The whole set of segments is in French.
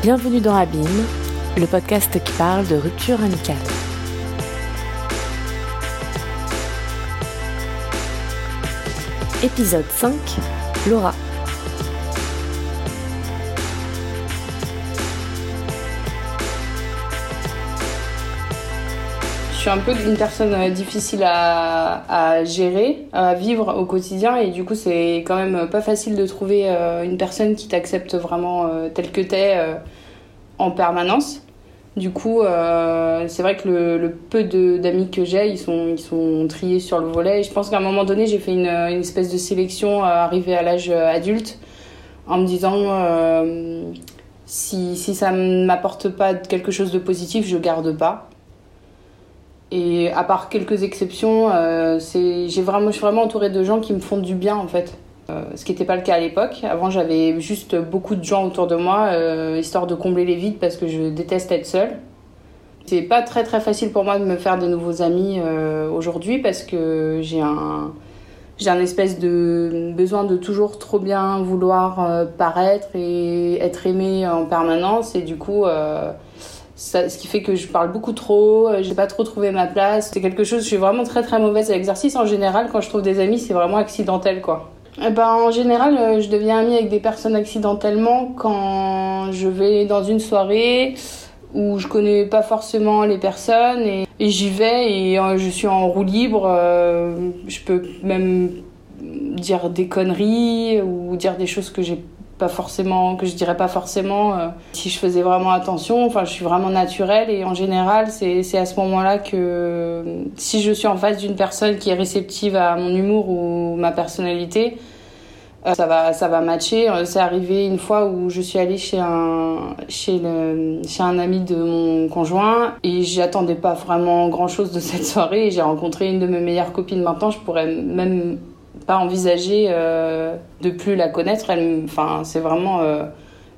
Bienvenue dans Abîme, le podcast qui parle de rupture amicale. Épisode 5 Laura. Suis un peu une personne euh, difficile à, gérer, à vivre au quotidien et du coup c'est quand même pas facile de trouver euh, une personne qui t'accepte vraiment euh, tel que t'es en permanence. Du coup, c'est vrai que le, peu d'amis que j'ai, ils sont, ils sont triés sur le volet. Et je pense qu'à un moment donné, j'ai fait une, espèce de sélection arrivée à l'âge adulte en me disant si, si ça ne m'apporte pas quelque chose de positif, je garde pas. Et à part quelques exceptions, euh, j'ai vraiment, je suis vraiment entourée de gens qui me font du bien en fait. Euh, ce qui n'était pas le cas à l'époque. Avant, j'avais juste beaucoup de gens autour de moi, euh, histoire de combler les vides parce que je déteste être seule. C'est pas très très facile pour moi de me faire de nouveaux amis aujourd'hui parce que j'ai un, j'ai un espèce de besoin de toujours trop bien vouloir paraître et être aimée en permanence et du coup ce qui fait que je parle beaucoup trop, euh, j'ai pas trop trouvé ma place. C'est quelque chose, je suis vraiment très très mauvaise à l'exercice. En général, quand je trouve des amis, c'est vraiment accidentel quoi. Eh ben, en général, euh, je deviens amie avec des personnes accidentellement quand je vais dans une soirée où je connais pas forcément les personnes et, j'y vais et euh, je suis en roue libre. je peux même dire des conneries ou dire des choses que j'ai pas forcément que je dirais pas forcément euh, si je faisais vraiment attention. Enfin je suis vraiment naturelle et en général c'est à ce moment-là que si je suis en face d'une personne qui est réceptive à mon humour ou ma personnalité euh, ça va ça va matcher. Euh, c'est arrivé une fois où je suis allée chez un chez le chez un ami de mon conjoint et j'attendais pas vraiment grand chose de cette soirée et j'ai rencontré une de mes meilleures copines. Maintenant je pourrais même pas envisager euh, de plus la connaître. Enfin, c'est vraiment euh,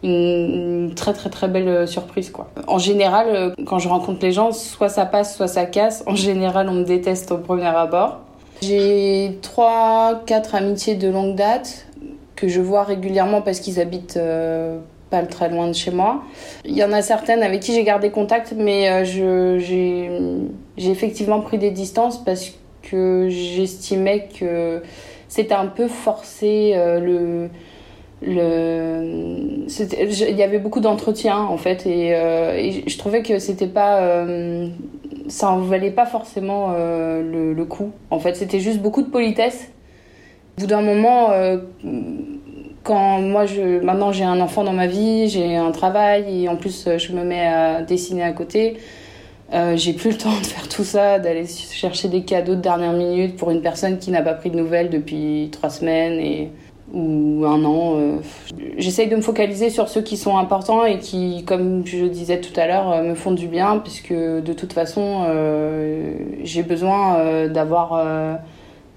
une, très très très belle euh, surprise quoi. En général, quand je rencontre les gens, soit ça passe, soit ça casse. En général, on me déteste au premier abord. J'ai trois, quatre amitiés de longue date que je vois régulièrement parce qu'ils habitent pas très loin de chez moi. Il y en a certaines avec qui j'ai gardé contact, mais j'ai effectivement pris des distances parce que j'estimais que c'était un peu forcé euh, le le il y avait beaucoup d'entretiens en fait et, euh, je trouvais que c'était pas euh, ça en valait pas forcément le, le, coup. En fait c'était juste beaucoup de politesse. Au bout d'un moment quand moi je maintenant j'ai un enfant dans ma vie j'ai un travail et en plus je me mets à dessiner à côté euh, j'ai plus le temps de faire tout ça, d'aller chercher des cadeaux de dernière minute pour une personne qui n'a pas pris de nouvelles depuis trois semaines et, ou un an. Euh. J'essaye de me focaliser sur ceux qui sont importants et qui, comme je disais tout à l'heure, euh, me font du bien, puisque de toute façon, j'ai besoin d'avoir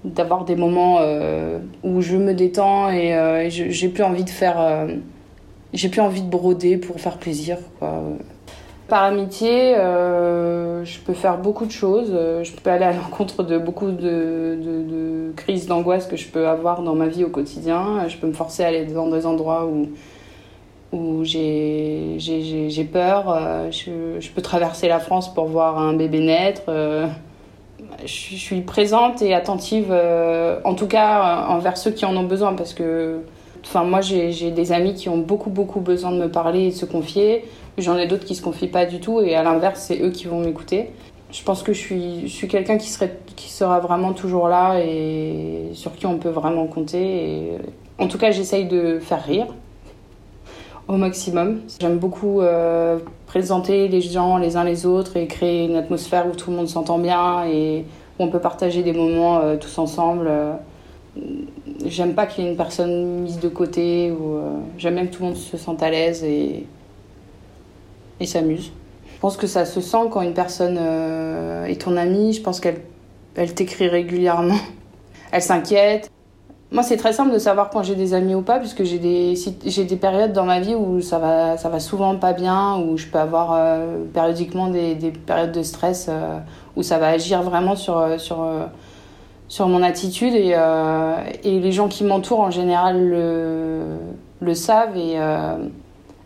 d'avoir des moments où je me détends et j'ai plus envie de faire j'ai plus envie de broder pour faire plaisir quoi. Par amitié, euh, je peux faire beaucoup de choses. Euh, je peux aller à l'encontre de beaucoup de, crises d'angoisse que je peux avoir dans ma vie au quotidien. Je peux me forcer à aller dans des endroits où, où j'ai peur. Euh, je, peux traverser la France pour voir un bébé naître. Je, suis présente et attentive, en tout cas envers ceux qui en ont besoin, parce que enfin, moi j'ai des amis qui ont beaucoup beaucoup besoin de me parler et de se confier. J'en ai d'autres qui se confient pas du tout et à l'inverse, c'est eux qui vont m'écouter. Je pense que je suis, je suis quelqu'un qui, qui sera vraiment toujours là et sur qui on peut vraiment compter. En tout cas, j'essaye de faire rire au maximum. J'aime beaucoup euh, présenter les gens les uns les autres et créer une atmosphère où tout le monde s'entend bien et où on peut partager des moments euh, tous ensemble. J'aime pas qu'il y ait une personne mise de côté. Euh, J'aime bien que tout le monde se sente à l'aise et s'amuse. Je pense que ça se sent quand une personne euh, est ton amie. Je pense qu'elle elle t'écrit régulièrement. Elle s'inquiète. Moi, c'est très simple de savoir quand j'ai des amis ou pas, puisque j'ai des, j'ai des périodes dans ma vie où ça va, ça va souvent pas bien, où je peux avoir euh, périodiquement des, des, périodes de stress, euh, où ça va agir vraiment sur, sur, sur mon attitude. Et, et les gens qui m'entourent, en général, le, le savent. Et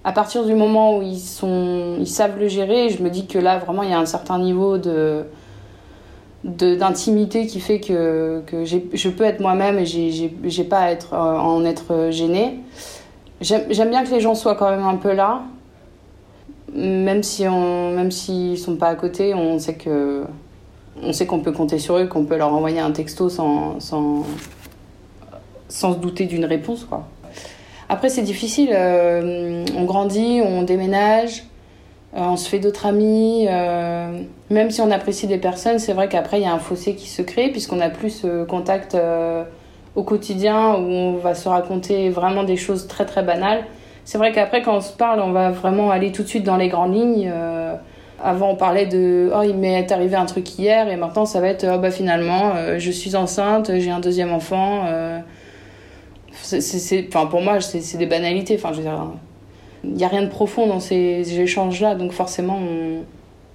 à partir du moment où ils, sont, ils savent le gérer, je me dis que là, vraiment, il y a un certain niveau de d'intimité qui fait que, que je peux être moi-même et j'ai pas à être, en être gênée. J'aime bien que les gens soient quand même un peu là, même si on, même s'ils sont pas à côté, on sait que on sait qu'on peut compter sur eux, qu'on peut leur envoyer un texto sans, sans, sans se douter d'une réponse. Quoi. Après, c'est difficile. Euh, on grandit, on déménage, euh, on se fait d'autres amis. Euh, même si on apprécie des personnes, c'est vrai qu'après, il y a un fossé qui se crée, puisqu'on n'a plus ce contact au quotidien où on va se raconter vraiment des choses très très banales. C'est vrai qu'après, quand on se parle, on va vraiment aller tout de suite dans les grandes lignes. Avant, on parlait de oh, il m'est arrivé un truc hier, et maintenant, ça va être oh, bah finalement, je suis enceinte, j'ai un deuxième enfant enfin, pour moi, c'est, des banalités. Enfin, je veux dire, il n'y a rien de profond dans ces échanges-là, donc forcément,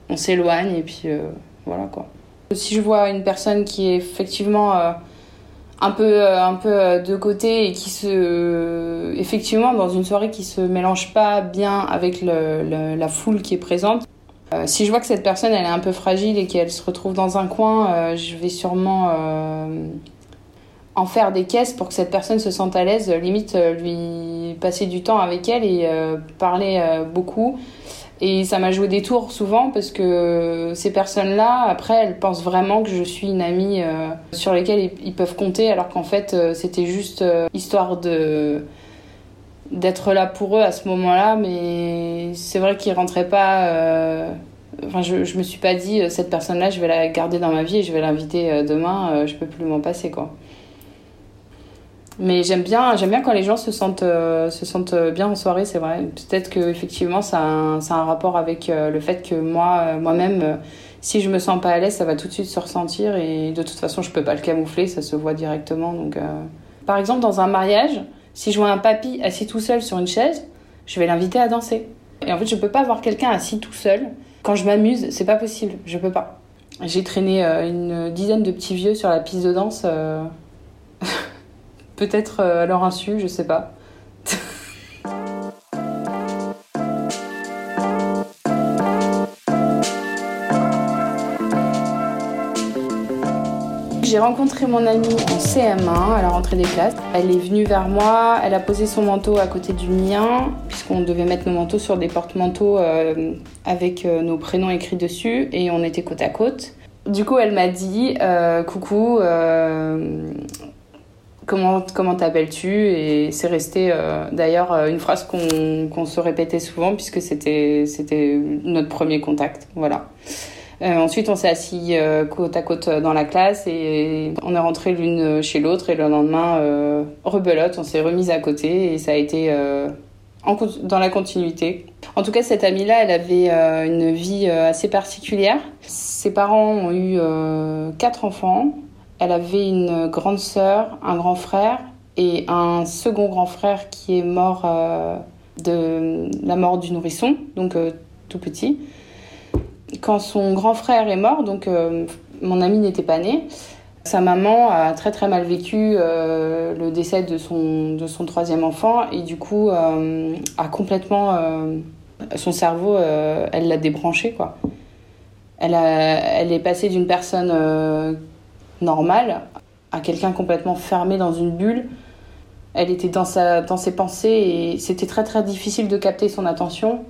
on, s'éloigne et puis euh, voilà quoi. Si je vois une personne qui est effectivement euh, un peu, euh, un peu de côté et qui se. effectivement, dans une soirée qui se mélange pas bien avec la foule qui est présente, si je vois que cette personne elle est un peu fragile et qu'elle se retrouve dans un coin, je vais sûrement en faire des caisses pour que cette personne se sente à l'aise, limite euh, lui passer du temps avec elle et euh, parler euh, beaucoup. Et ça m'a joué des tours souvent parce que ces personnes-là, après, elles pensent vraiment que je suis une amie sur laquelle ils, peuvent compter, alors qu'en fait, c'était juste histoire de d'être là pour eux à ce moment-là. Mais c'est vrai qu'ils rentraient pas. Enfin, je, je me suis pas dit cette personne-là, je vais la garder dans ma vie et je vais l'inviter demain. je peux plus m'en passer, quoi. Mais j'aime bien, j'aime bien quand les gens se sentent, euh, se sentent bien en soirée, c'est vrai. Peut-être que effectivement, ça a, un, ça a un rapport avec euh, le fait que moi, euh, moi-même, si je me sens pas à l'aise, ça va tout de suite se ressentir et de toute façon, je peux pas le camoufler, ça se voit directement. Donc, par exemple, dans un mariage, si je vois un papy assis tout seul sur une chaise, je vais l'inviter à danser. Et en fait, je peux pas voir quelqu'un assis tout seul quand je m'amuse, c'est pas possible, je peux pas. J'ai traîné une dizaine de petits vieux sur la piste de danse. Peut-être euh, à leur insu, je sais pas. J'ai rencontré mon amie en CM1 à la rentrée des classes. Elle est venue vers moi, elle a posé son manteau à côté du mien, puisqu'on devait mettre nos manteaux sur des porte-manteaux euh, avec euh, nos prénoms écrits dessus, et on était côte à côte. Du coup, elle m'a dit Coucou, comment comment t'appelles-tu et c'est resté euh, d'ailleurs euh, une phrase qu'on se répétait souvent puisque c'était c'était notre premier contact. Voilà. Euh, ensuite on s'est assis côte à côte dans la classe et on est rentré l'une chez l'autre et le lendemain rebelote on s'est remise à côté et ça a été dans la continuité. En tout cas cette amie là elle avait une vie assez particulière. Ses parents ont eu quatre enfants elle avait une grande sœur, un grand frère et un second grand frère qui est mort euh, de la mort du nourrisson, donc euh, tout petit. Quand son grand frère est mort, donc euh, mon ami n'était pas né, sa maman a très très mal vécu le décès de son, de son troisième enfant et du coup a complètement son cerveau, elle l'a débranché quoi. Elle, elle est passée d'une personne normale à quelqu'un complètement fermé dans une bulle. Elle était dans, sa, dans ses pensées et c'était très très difficile de capter son attention.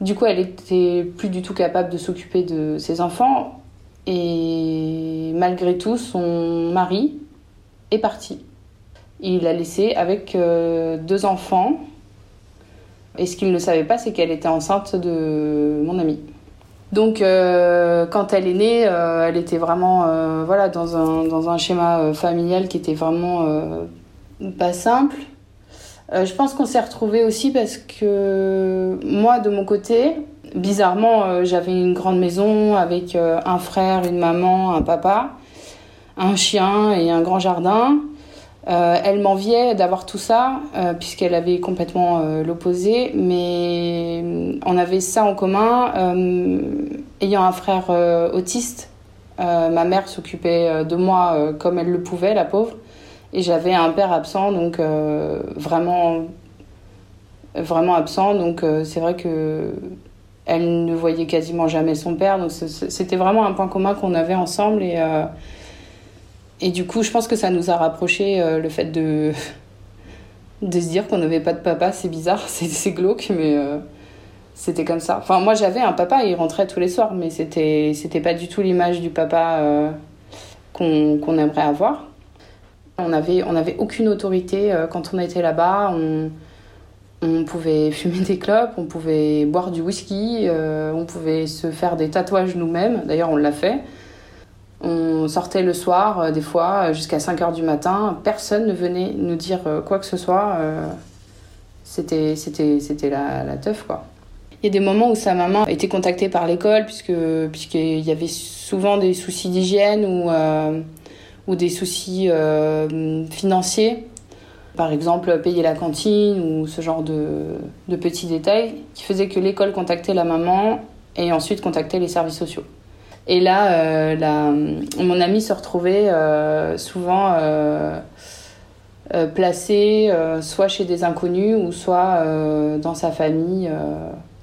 Du coup, elle était plus du tout capable de s'occuper de ses enfants et malgré tout, son mari est parti. Il l'a laissée avec euh, deux enfants. Et ce qu'il ne savait pas, c'est qu'elle était enceinte de mon ami. Donc, euh, quand elle est née, euh, elle était vraiment euh, voilà, dans, un, dans un schéma familial qui était vraiment pas simple. je pense qu'on s'est retrouvés aussi parce que moi, de mon côté, bizarrement, j'avais une grande maison avec un frère, une maman, un papa, un chien et un grand jardin. Euh, elle m'enviait d'avoir tout ça, euh, puisqu'elle avait complètement euh, l'opposé, mais on avait ça en commun. ayant un frère autiste, ma mère s'occupait de moi comme elle le pouvait, la pauvre, et j'avais un père absent, donc vraiment vraiment absent. Donc c'est vrai que elle ne voyait quasiment jamais son père. Donc c'était vraiment un point commun qu'on avait ensemble. Et, et du coup, je pense que ça nous a rapprochés le fait de, de se dire qu'on n'avait pas de papa. C'est bizarre, c'est glauque, mais c'était comme ça. Enfin, moi j'avais un papa, il rentrait tous les soirs, mais c'était pas du tout l'image du papa euh, qu'on aimerait avoir. On avait on avait aucune autorité euh, quand on était là-bas. On, on pouvait fumer des clopes, on pouvait boire du whisky, euh, on pouvait se faire des tatouages nous-mêmes. D'ailleurs, on l'a fait. On sortait le soir, des fois, jusqu'à 5 h du matin. Personne ne venait nous dire quoi que ce soit. c'était c'était la, la teuf, quoi. Il y a des moments où sa maman été contactée par l'école puisqu'il y avait souvent des soucis d'hygiène ou euh, ou des soucis euh, financiers. Par exemple, payer la cantine ou ce genre de petits détails qui faisaient que l'école contactait la maman et ensuite contactait les services sociaux. Et là, euh, mon ami se retrouvait souvent placé soit chez des inconnus ou soit dans sa famille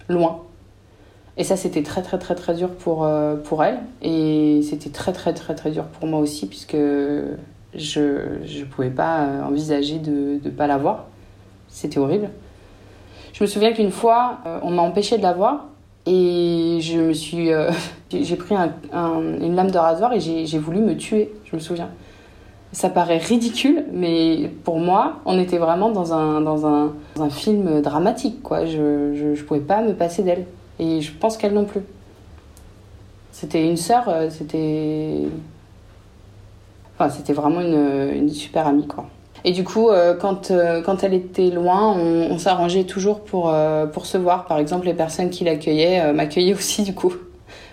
loin. Et ça, c'était très, très, très, très dur pour, euh, pour elle. Et c'était très, très, très, très dur pour moi aussi, puisque je ne pouvais pas euh, envisager de ne pas la voir. C'était horrible. Je me souviens qu'une fois, euh, on m'a empêché de la voir. Et je me suis. j'ai pris une lame de rasoir et j'ai voulu me tuer, je me souviens. Ça paraît ridicule, mais pour moi, on était vraiment dans un, dans un, film dramatique. Quoi. Je ne je, pouvais pas me passer d'elle. Et je pense qu'elle non plus. C'était une sœur, euh, c'était. Enfin, c'était vraiment une, une, super amie. Quoi. Et du coup, euh, quand, euh, quand elle était loin, on, s'arrangeait toujours pour, pour se voir. Par exemple, les personnes qui l'accueillaient m'accueillaient aussi, du coup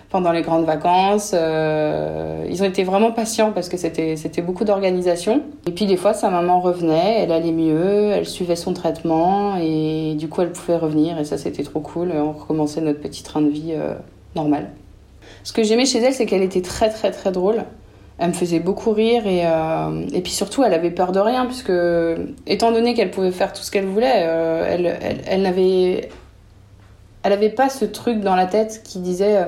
pendant les grandes vacances. Euh, ils ont été vraiment patients parce que c'était, c'était beaucoup d'organisation. Et puis des fois, sa maman revenait, elle allait mieux, elle suivait son traitement et du coup, elle pouvait revenir. Et ça, c'était trop cool. On recommençait notre petit train de vie euh, normal. Ce que j'aimais chez elle, c'est qu'elle était très, très, très drôle. Elle me faisait beaucoup rire et, euh, et puis surtout, elle avait peur de rien puisque, étant donné qu'elle pouvait faire tout ce qu'elle voulait, elle, elle, elle n'avait elle pas ce truc dans la tête qui disait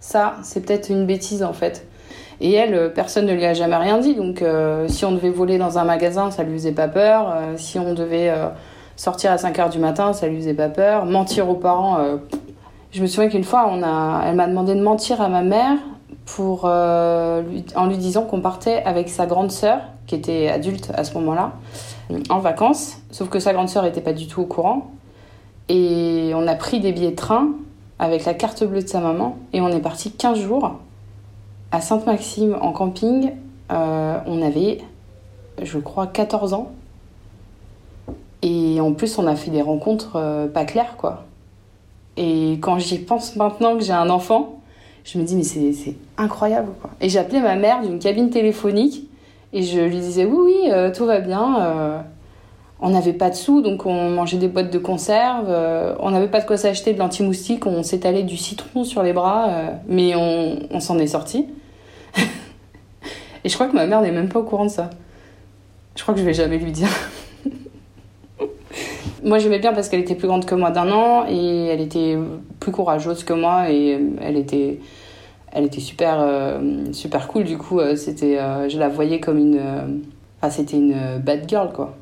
ça, c'est peut-être une bêtise en fait. Et elle, euh, personne ne lui a jamais rien dit. Donc, euh, si on devait voler dans un magasin, ça lui faisait pas peur. Euh, si on devait sortir à 5 h du matin, ça lui faisait pas peur. Mentir aux parents. Je me souviens qu'une fois, on a... elle m'a demandé de mentir à ma mère pour, en lui disant qu'on partait avec sa grande sœur, qui était adulte à ce moment-là, en vacances. Sauf que sa grande sœur n'était pas du tout au courant. Et on a pris des billets de train avec la carte bleue de sa maman et on est parti 15 jours à Sainte-Maxime en camping. Euh, on avait, je crois, 14 ans. Et en plus, on a fait des rencontres euh, pas claires, quoi. Et quand j'y pense maintenant que j'ai un enfant, je me dis, mais c'est incroyable, quoi. Et j'appelais ma mère d'une cabine téléphonique et je lui disais, oui, oui, euh, tout va bien on n'avait pas de sous, donc on mangeait des boîtes de conserve. Euh, on n'avait pas de quoi s'acheter de l'anti-moustique, on s'étalait du citron sur les bras, euh, mais on, s'en est sorti. Et je crois que ma mère n'est même pas au courant de ça. Je crois que je vais jamais lui dire. Moi j'aimais bien parce qu'elle était plus grande que moi d'un an et elle était plus courageuse que moi et elle était elle était super euh, super cool du coup c'était je la voyais comme une enfin c'était une bad girl quoi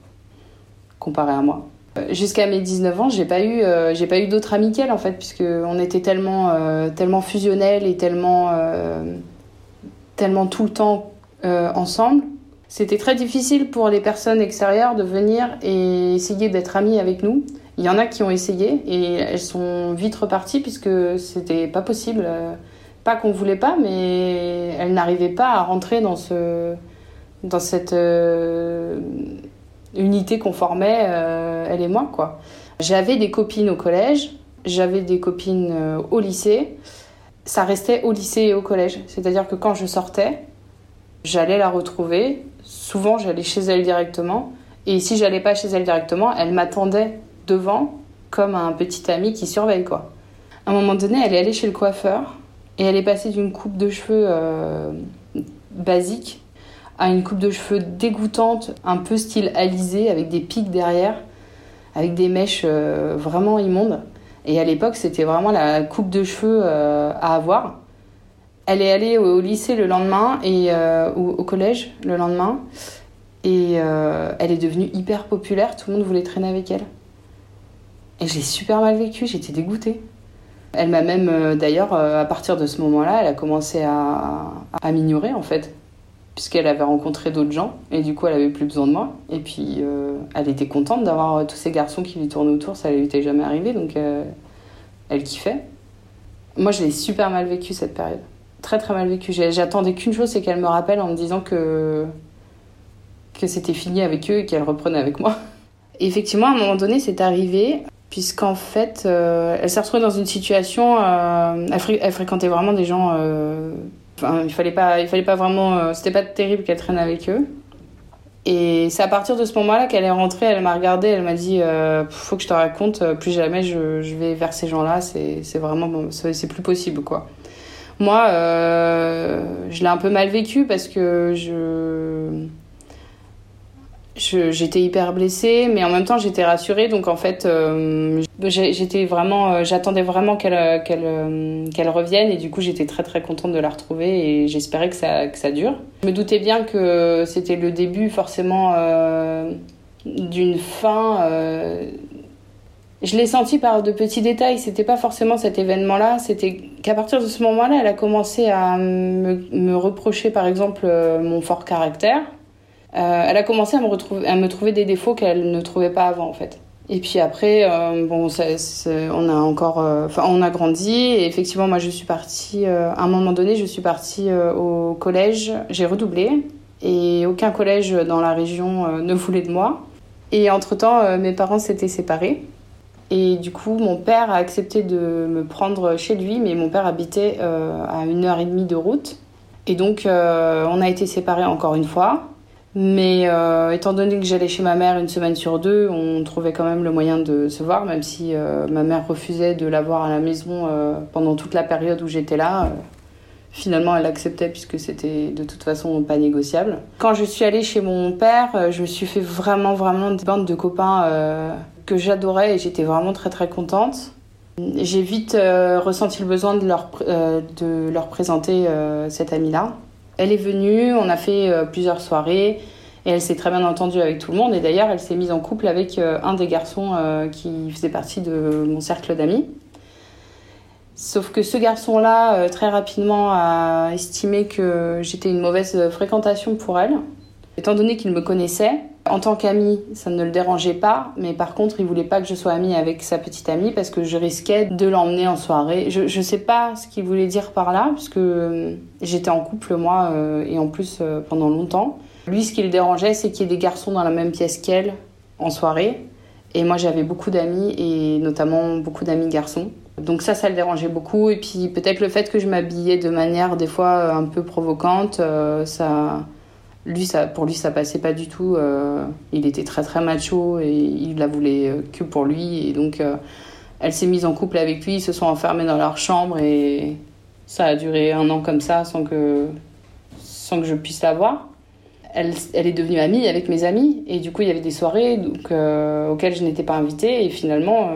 comparé à moi. Euh, jusqu'à mes 19 ans, j'ai pas eu, euh, j'ai pas eu d'autres amis qu'elle en fait, puisque on était tellement, euh, tellement fusionnels et tellement, tellement tout le temps ensemble. C'était très difficile pour les personnes extérieures de venir et essayer d'être amies avec nous. Il y en a qui ont essayé et elles sont vite reparties puisque c'était pas possible. Pas qu'on voulait pas, mais elles n'arrivaient pas à rentrer dans ce, dans cette unité qu'on formait, euh, elle et moi, quoi. J'avais des copines au collège, j'avais des copines euh, au lycée. Ça restait au lycée et au collège. C'est-à-dire que quand je sortais, j'allais la retrouver. Souvent, j'allais chez elle directement. Et si j'allais pas chez elle directement, elle m'attendait devant comme un petit ami qui surveille, quoi. À un moment donné, elle est allée chez le coiffeur et elle est passée d'une coupe de cheveux euh, basique à une coupe de cheveux dégoûtante, un peu style alisé, avec des pics derrière, avec des mèches vraiment immondes. Et à l'époque, c'était vraiment la coupe de cheveux à avoir. Elle est allée au, lycée le lendemain et au, au, collège le lendemain. Et elle est devenue hyper populaire. Tout le monde voulait traîner avec elle. Et j'ai super mal vécu. J'étais dégoûtée. Elle m'a même, euh, d'ailleurs, euh, à partir de ce moment-là, elle a commencé à, m'ignorer en fait, puisqu'elle avait rencontré d'autres gens et du coup elle avait plus besoin de moi. Et puis euh, elle était contente d'avoir tous ces garçons qui lui tournaient autour, ça lui était jamais arrivé donc elle kiffait. Moi je l'ai super mal vécu cette période, très très mal vécu. J'attendais qu'une chose, c'est qu'elle me rappelle en me disant que que c'était fini avec eux et qu'elle reprenait avec moi. Et effectivement, à un moment donné, c'est arrivé puisqu'en fait, euh, elle s'est retrouvée dans une situation. Euh, elle, fréquentait vraiment des gens. Euh, enfin, il fallait pas, il fallait pas vraiment. C'était pas terrible qu'elle traîne avec eux. Et c'est à partir de ce moment-là qu'elle est rentrée. Elle m'a regardée, elle m'a dit "Faut que je te raconte. Plus jamais je, je vais vers ces gens-là. C'est, c'est vraiment, c'est plus possible, quoi." Moi, je l'ai un peu mal vécu parce que je j'étais hyper blessée, mais en même temps j'étais rassurée. Donc en fait, euh, j'étais vraiment, euh, j'attendais vraiment qu'elle euh, qu'elle qu'elle revienne et du coup j'étais très très contente de la retrouver et j'espérais que ça que ça dure. Je me doutais bien que c'était le début forcément d'une fin. Je l'ai senti par de petits détails. C'était pas forcément cet événement-là. C'était qu'à partir de ce moment-là, elle a commencé à me, reprocher, par exemple, mon fort caractère euh, elle a commencé à me, trouver des défauts qu'elle ne trouvait pas avant en fait. Et puis après, euh, bon, on a encore, euh, enfin, on a grandi. Et effectivement, moi, je suis partie. à un moment donné, je suis partie au collège. J'ai redoublé et aucun collège dans la région ne voulait de moi. Et entre temps, mes parents s'étaient séparés. Et du coup, mon père a accepté de me prendre chez lui, mais mon père habitait à une heure et demie de route. Et donc, on a été séparés encore une fois. Mais euh, étant donné que j'allais chez ma mère une semaine sur deux, on trouvait quand même le moyen de se voir, même si euh, ma mère refusait de la voir à la maison euh, pendant toute la période où j'étais là. finalement, elle acceptait puisque c'était de toute façon pas négociable. Quand je suis allée chez mon père, je me suis fait vraiment, vraiment des bandes de copains que j'adorais et j'étais vraiment très, très contente. J'ai vite ressenti le besoin de leur, de leur présenter cette amie-là. Elle est venue, on a fait euh, plusieurs soirées et elle s'est très bien entendue avec tout le monde. Et d'ailleurs, elle s'est mise en couple avec euh, un des garçons euh, qui faisait partie de mon cercle d'amis. Sauf que ce garçon-là, très rapidement, a estimé que j'étais une mauvaise fréquentation pour elle. Étant donné qu'il me connaissait, en tant qu'ami, ça ne le dérangeait pas, mais par contre, il voulait pas que je sois amie avec sa petite amie parce que je risquais de l'emmener en soirée. Je, ne sais pas ce qu'il voulait dire par là, parce que euh, j'étais en couple moi euh, et en plus euh, pendant longtemps. Lui, ce qui le dérangeait, c'est qu'il y ait des garçons dans la même pièce qu'elle en soirée. Et moi, j'avais beaucoup d'amis et notamment beaucoup d'amis garçons. Donc ça, ça le dérangeait beaucoup. Et puis peut-être le fait que je m'habillais de manière des fois un peu provocante, ça lui, pour lui, ça passait pas du tout. Euh, il était très très macho et il la voulait euh, que pour lui. Et donc, euh, elle s'est mise en couple avec lui. Ils se sont enfermés dans leur chambre et ça a duré un an comme ça sans que, sans que je puisse la voir. Elle, est devenue amie avec mes amis et du coup, il y avait des soirées auxquelles je n'étais pas invitée. Et finalement,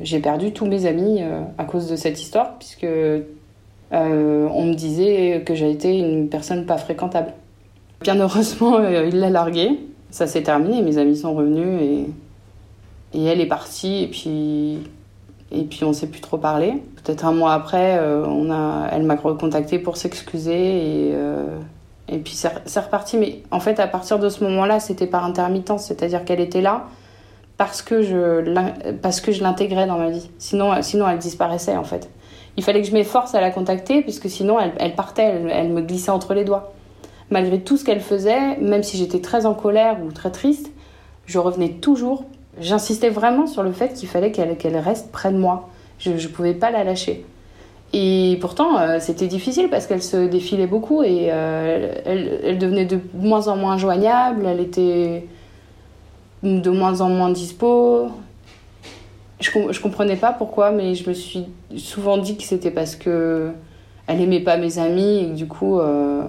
j'ai perdu tous mes amis à cause de cette histoire puisque on me disait que j'ai été une personne pas fréquentable. Bien heureusement, euh, il l'a largué. Ça s'est terminé, mes amis sont revenus et, et elle est partie et puis, et puis on s'est plus trop parlé. Peut-être un mois après, euh, elle m'a recontacté pour s'excuser et, euh, et puis c'est reparti. Mais en fait, à partir de ce moment-là, c'était par intermittence, c'est-à-dire qu'elle était là parce que je, parce que je l'intégrais dans ma vie. Sinon, sinon, elle disparaissait en fait. Il fallait que je m'efforce à la contacter puisque sinon, elle, partait, elle me glissait entre les doigts malgré tout ce qu'elle faisait, même si j'étais très en colère ou très triste, je revenais toujours. J'insistais vraiment sur le fait qu'il fallait qu'elle reste près de moi. Je ne pouvais pas la lâcher. Et pourtant, euh, c'était difficile parce qu'elle se défilait beaucoup et euh, elle, devenait de moins en moins joignable, elle était de moins en moins dispo. Je, je comprenais pas pourquoi, mais je me suis souvent dit que c'était parce que elle pas mes amis et que du coup, euh,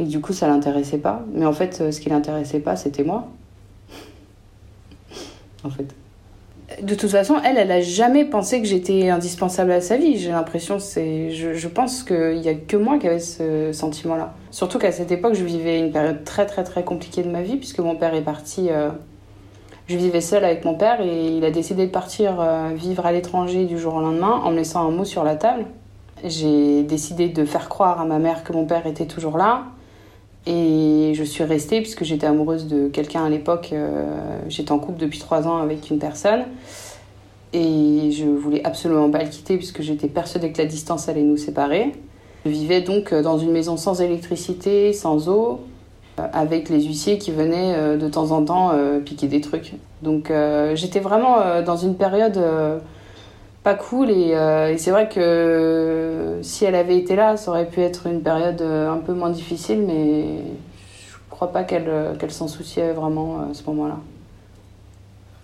et du coup, ça l'intéressait pas. Mais en fait, ce qui l'intéressait pas, c'était moi. en fait. de toute façon, elle, elle a jamais pensé que j'étais indispensable à sa vie. J'ai l'impression, c'est, je, je pense qu'il y a que moi qui avait ce sentiment-là. Surtout qu'à cette époque, je vivais une période très très très compliquée de ma vie puisque mon père est parti. Euh, je vivais seule avec mon père et il a décidé de partir euh, vivre à l'étranger du jour au lendemain en me laissant un mot sur la table. J'ai décidé de faire croire à ma mère que mon père était toujours là. Et je suis restée puisque j'étais amoureuse de quelqu'un à l'époque. Euh, j'étais en couple depuis trois ans avec une personne. Et je voulais absolument pas le quitter puisque j'étais persuadée que la distance allait nous séparer. Je vivais donc dans une maison sans électricité, sans eau, euh, avec les huissiers qui venaient euh, de temps en temps piquer des trucs. Donc j'étais vraiment dans une période cool et, et c'est vrai que si elle avait été là, ça aurait pu être une période un peu moins difficile, mais je crois pas qu'elle qu'elle s'en souciait vraiment à ce moment-là.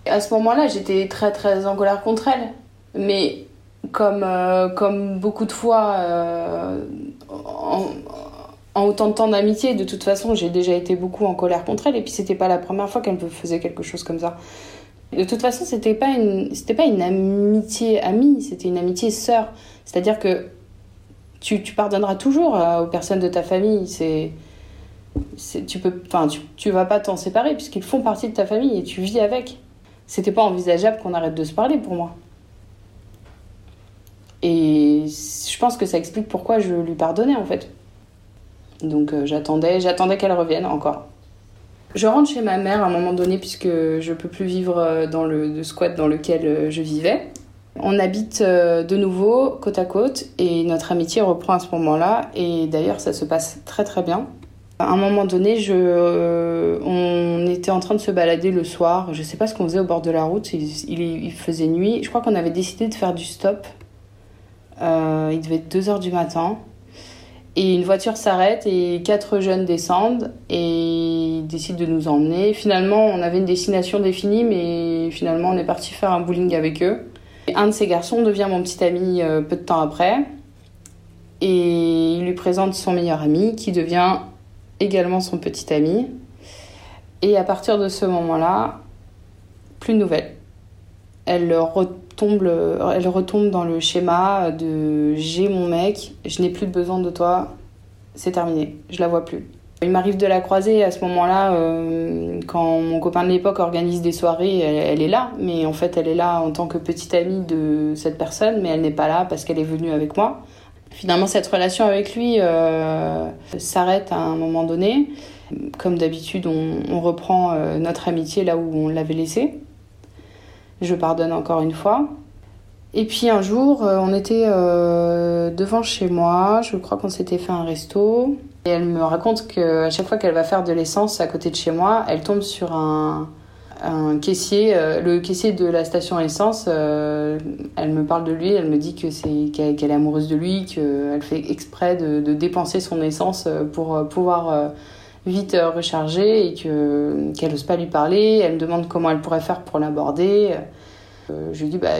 À ce moment-là, j'étais très très en colère contre elle. Mais comme, euh, comme beaucoup de fois, euh, en, en, autant de temps d'amitié, de toute façon, j'ai déjà été beaucoup en colère contre elle. Et puis, c'était pas la première fois qu'elle me faisait quelque chose comme ça. De toute façon, c'était pas une, c'était pas une amitié amie, c'était une amitié sœur. C'est-à-dire que tu, pardonneras toujours euh, aux personnes de ta famille. C'est, tu peux, enfin, tu, tu vas pas t'en séparer puisqu'ils font partie de ta famille et tu vis avec c'était pas envisageable qu'on arrête de se parler pour moi. Et je pense que ça explique pourquoi je lui pardonnais en fait. Donc euh, j'attendais, j'attendais qu'elle revienne encore. Je rentre chez ma mère à un moment donné puisque je peux plus vivre euh, dans le, squat dans lequel euh, je vivais. On habite de nouveau côte à côte et notre amitié reprend à ce moment-là et d'ailleurs ça se passe très très bien. À un moment donné, je, euh, on était en train de se balader le soir. Je sais pas ce qu'on faisait au bord de la route. Il, faisait nuit. Je crois qu'on avait décidé de faire du stop. Euh, il devait être 2 heures du matin. Et une voiture s'arrête et quatre jeunes descendent et ils décident de nous emmener. Finalement, on avait une destination définie, mais finalement, on est parti faire un bowling avec eux. un de ces garçons devient mon petit ami euh, peu de temps après. Et il lui présente son meilleur ami qui devient également son petit ami. Et à partir de ce moment-là, plus de nouvelles. Elle retombe, elle retombe dans le schéma de j'ai mon mec, je n'ai plus besoin de toi, c'est terminé, je la vois plus. Il m'arrive de la croiser à ce moment-là, euh, quand mon copain de l'époque organise des soirées, elle, est là, mais en fait elle est là en tant que petite amie de cette personne, mais elle n'est pas là parce qu'elle est venue avec moi. Finalement, cette relation avec lui euh, s'arrête à un moment donné. Comme d'habitude, on, reprend euh, notre amitié là où on l'avait laissée. Je pardonne encore une fois. Et puis un jour, euh, on était devant chez moi, je crois qu'on s'était fait un resto. Et elle me raconte qu'à chaque fois qu'elle va faire de l'essence à côté de chez moi, elle tombe sur un, caissier, euh, le caissier de la station essence, euh, elle me parle de lui, elle me dit que c'est qu'elle est amoureuse de lui, qu'elle fait exprès de, dépenser son essence euh, pour pouvoir vite recharger et que qu'elle n'ose pas lui parler. Elle me demande comment elle pourrait faire pour l'aborder. je lui dis bah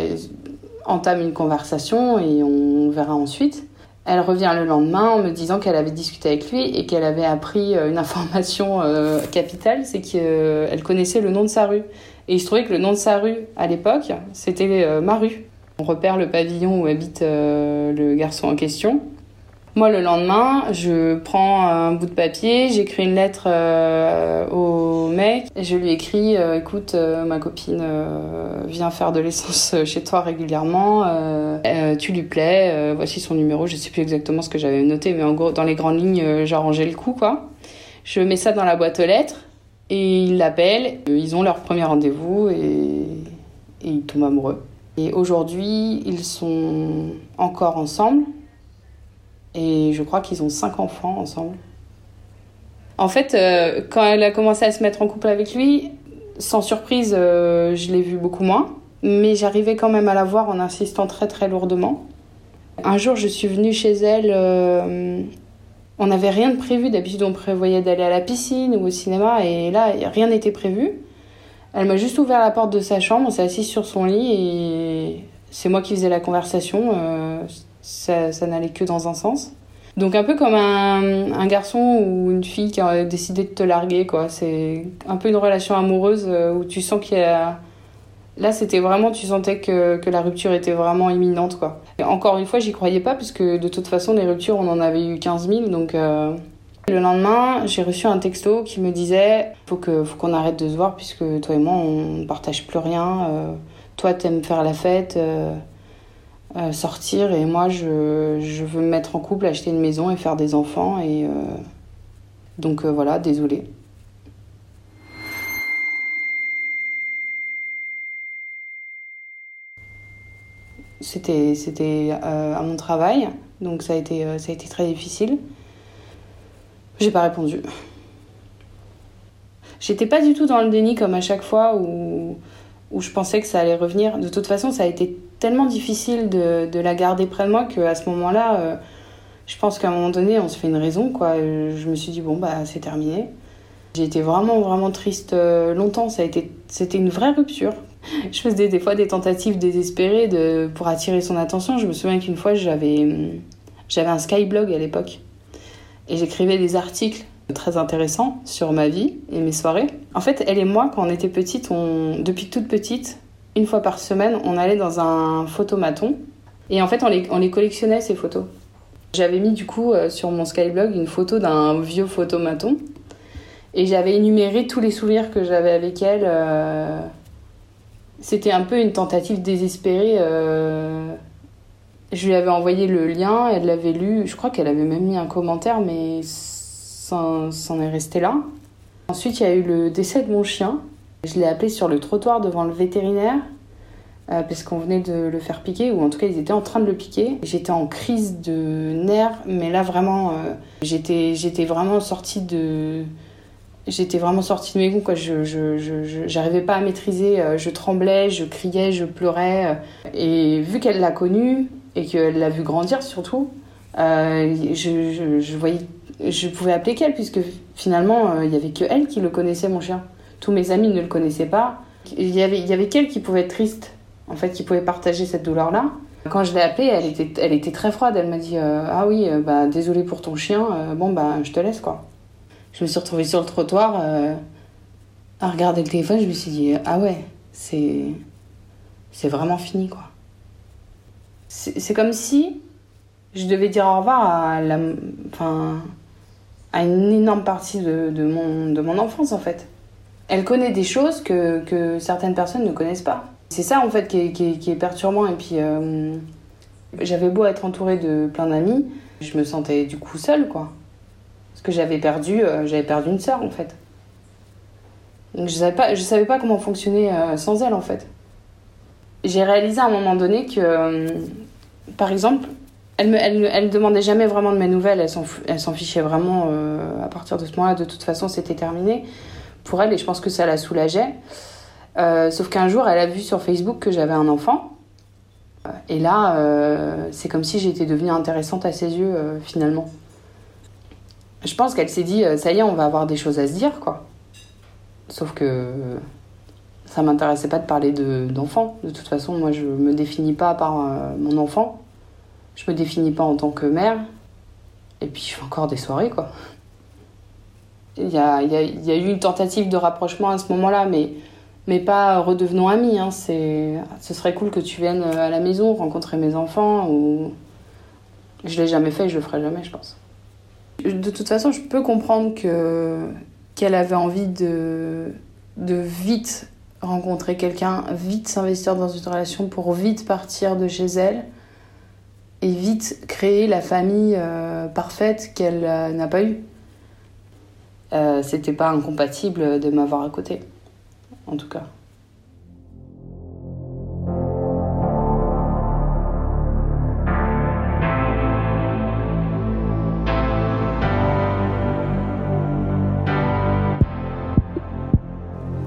entame une conversation et on verra ensuite. Elle revient le lendemain en me disant qu'elle avait discuté avec lui et qu'elle avait appris euh, une information euh, capitale, c'est qu'elle connaissait le nom de sa rue. Et il se trouvait que le nom de sa rue, à l'époque, c'était euh, ma rue. On repère le pavillon où habite le garçon en question. Moi, le lendemain, je prends un bout de papier, j'écris une lettre euh, au mec, et je lui écris euh, écoute, euh, ma copine vient faire de l'essence chez toi régulièrement, tu lui plais, voici son numéro, je sais plus exactement ce que j'avais noté, mais en gros, dans les grandes lignes, j'arrangeais le coup, quoi. Je mets ça dans la boîte aux lettres, et ils l'appellent, ils ont leur premier rendez-vous, et, et ils tombent amoureux. Et aujourd'hui, ils sont encore ensemble. Et je crois qu'ils ont cinq enfants ensemble. En fait, euh, quand elle a commencé à se mettre en couple avec lui, sans surprise, euh, je l'ai vu beaucoup moins. Mais j'arrivais quand même à la voir en insistant très très lourdement. Un jour, je suis venue chez elle. Euh, on n'avait rien de prévu. D'habitude, on prévoyait d'aller à la piscine ou au cinéma. Et là, rien n'était prévu. Elle m'a juste ouvert la porte de sa chambre. On s'est assis sur son lit et c'est moi qui faisais la conversation ça, n'allait que dans un sens. Donc un peu comme un, un, garçon ou une fille qui a décidé de te larguer, quoi. C'est un peu une relation amoureuse euh, où tu sens qu'il y a Là, c'était vraiment, tu sentais que, que, la rupture était vraiment imminente, quoi. Encore une fois, j'y croyais pas, puisque de toute façon, les ruptures, on en avait eu 15 000, donc... Euh... Le lendemain, j'ai reçu un texto qui me disait faut que faut qu'on arrête de se voir puisque toi et moi on ne partage plus rien. Euh, toi t'aimes faire la fête, euh, sortir et moi je, je, veux me mettre en couple, acheter une maison et faire des enfants et euh, donc euh, voilà, désolé. C'était c'était à mon travail, donc ça a été ça a été très difficile. J'ai pas répondu. J'étais pas du tout dans le déni comme à chaque fois où, où je pensais que ça allait revenir. De toute façon, ça a été tellement difficile de, la garder près de moi qu'à ce moment-là, euh, je pense qu'à un moment donné, on se fait une raison. Quoi. Je me suis dit, bon, bah, c'est terminé. J'ai été vraiment, vraiment triste euh, longtemps. Ça a été, c'était une vraie rupture. Je faisais des fois des tentatives désespérées de, pour attirer son attention. Je me souviens qu'une fois, j'avais, j'avais un skyblog à l'époque. Et j'écrivais des articles très intéressants sur ma vie et mes soirées. En fait, elle et moi, quand on était petites, on, depuis toute petite, une fois par semaine, on allait dans un photomaton. Et en fait, on les, on les collectionnait, ces photos. J'avais mis du coup euh, sur mon Skyblog une photo d'un vieux photomaton. Et j'avais énuméré tous les souvenirs que j'avais avec elle. Euh... C'était un peu une tentative désespérée. Euh... Je lui avais envoyé le lien, elle l'avait lu. Je crois qu'elle avait même mis un commentaire, mais c'en est resté là. Ensuite, il y a eu le décès de mon chien. Je l'ai appelé sur le trottoir devant le vétérinaire euh, parce qu'on venait de le faire piquer, ou en tout cas ils étaient en train de le piquer. J'étais en crise de nerfs, mais là vraiment, euh, j'étais, vraiment sortie de... J'étais vraiment sortie de mes goûts, quoi. Je, je, j'arrivais pas à maîtriser, euh, je tremblais, je criais, je pleurais. et vu qu'elle l'a connu, et qu'elle l'a vu grandir surtout, je, je, voyais, je pouvais appeler qu'elle, puisque finalement, il y avait que elle qui le connaissait, mon chien. Tous mes amis ne le connaissaient pas. Il y avait, il y avait qu'elle qui pouvait être triste, en fait, qui pouvait partager cette douleur-là. Quand je l'ai appelée, elle était, elle était très froide. Elle m'a dit euh, Ah oui, euh, bah, désolé pour ton chien, euh, bon, bah, je te laisse, quoi. Je me suis retrouvée sur le trottoir à regarder le téléphone. Je me suis dit Ah ouais, c'est, c'est vraiment fini, quoi. C'est comme si je devais dire au revoir à, la, enfin, à une énorme partie de, de, mon, de mon enfance, en fait elle connaît des choses que, que, certaines personnes ne connaissent pas. C'est ça en fait qui est, qui est, perturbant. Et puis euh, j'avais beau être entourée de plein d'amis, je me sentais du coup seule quoi. Parce que j'avais perdu, euh, perdu une sœur en fait. Donc je savais pas, je savais pas comment fonctionner euh, sans elle en fait. J'ai réalisé à un moment donné que, par exemple, elle me, elle, elle demandait jamais vraiment de mes nouvelles, elle s'en fichait vraiment à partir de ce moment-là. De toute façon, c'était terminé pour elle et je pense que ça la soulageait. Euh, sauf qu'un jour, elle a vu sur Facebook que j'avais un enfant. Et là, euh, c'est comme si j'étais devenue intéressante à ses yeux, euh, finalement. Je pense qu'elle s'est dit, ça y est, on va avoir des choses à se dire, quoi. Sauf que ça m'intéressait pas de parler d'enfants. De, de, toute façon, moi, je me définis pas par mon enfant. Je me définis pas en tant que mère. Et puis, je fais encore des soirées, quoi il y a, eu une tentative de rapprochement à ce moment-là, mais, pas redevenons amis. Hein. ce serait cool que tu viennes à la maison rencontrer mes enfants. Ou... Je l'ai jamais fait, je le ferai jamais, je pense. De toute façon, je peux comprendre que qu'elle avait envie de, de vite rencontrer quelqu'un, vite s'investir dans une relation pour vite partir de chez elle et vite créer la famille euh, parfaite qu'elle euh, n'a pas eue euh, c'était pas incompatible de m'avoir à côté, en tout cas.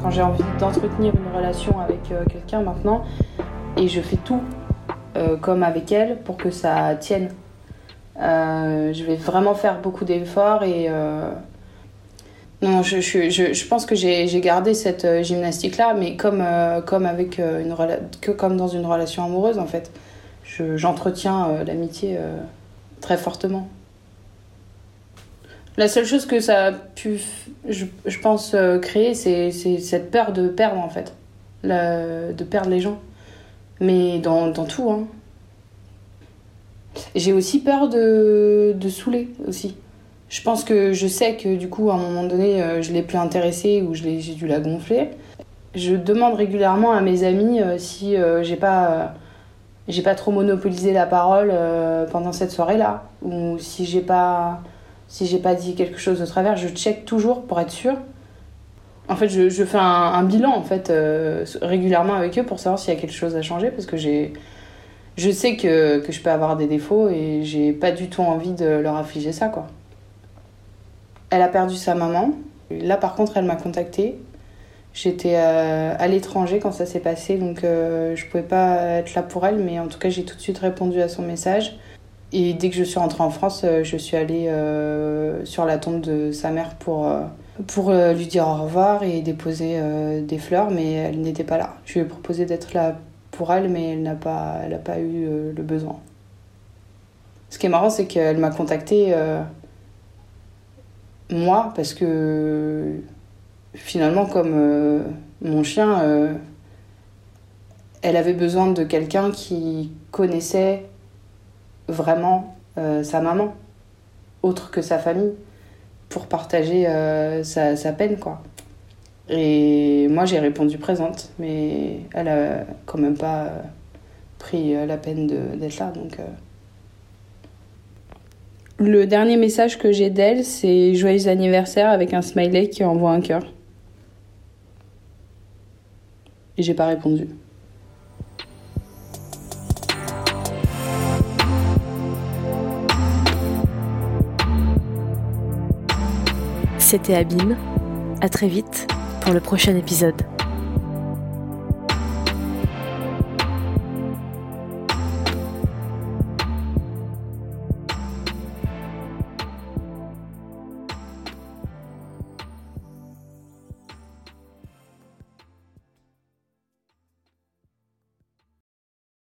Quand j'ai envie d'entretenir une relation avec euh, quelqu'un maintenant, et je fais tout euh, comme avec elle pour que ça tienne. Je vais vraiment faire beaucoup d'efforts et non, je, je, je, pense que j'ai gardé cette euh, gymnastique-là, mais comme, euh, comme, avec, euh, une que comme dans une relation amoureuse, en fait. J'entretiens l'amitié très fortement. La seule chose que ça a pu, je, pense, créer, c'est cette peur de perdre, en fait. de perdre les gens. Mais dans, dans tout, hein. J'ai aussi peur de, de saouler aussi. Je pense que je sais que du coup, à un moment donné, euh, je l'ai plus intéressée ou j'ai dû la gonfler. Je demande régulièrement à mes amis euh, si euh, j'ai pas j'ai pas trop monopolisé la parole pendant cette soirée-là ou si j'ai pas si pas dit quelque chose de travers, je check toujours pour être sûre. En fait, je, fais un, bilan en fait régulièrement avec eux pour savoir s'il y a quelque chose à changer parce que je sais que, que je peux avoir des défauts et j'ai pas du tout envie de leur affliger ça quoi. Elle a perdu sa maman. Là, par contre, elle m'a contactée. J'étais euh, à l'étranger quand ça s'est passé, donc euh, je pouvais pas être là pour elle, mais en tout cas, j'ai tout de suite répondu à son message. Et dès que je suis rentrée en France, euh, je suis allée sur la tombe de sa mère pour, pour lui dire au revoir et déposer des fleurs, mais elle n'était pas là. Je lui ai proposé d'être là pour elle, mais elle n'a pas, pas eu le besoin. Ce qui est marrant, c'est qu'elle m'a contactée moi, parce que finalement, comme euh, mon chien, euh, elle avait besoin de quelqu'un qui connaissait vraiment euh, sa maman, autre que sa famille, pour partager sa, peine, quoi. Et moi, j'ai répondu présente, mais elle a quand même pas pris la peine d'être là, donc. Le dernier message que j'ai d'elle, c'est joyeux anniversaire avec un smiley qui envoie un cœur. Et j'ai pas répondu. C'était Abîme. À très vite pour le prochain épisode.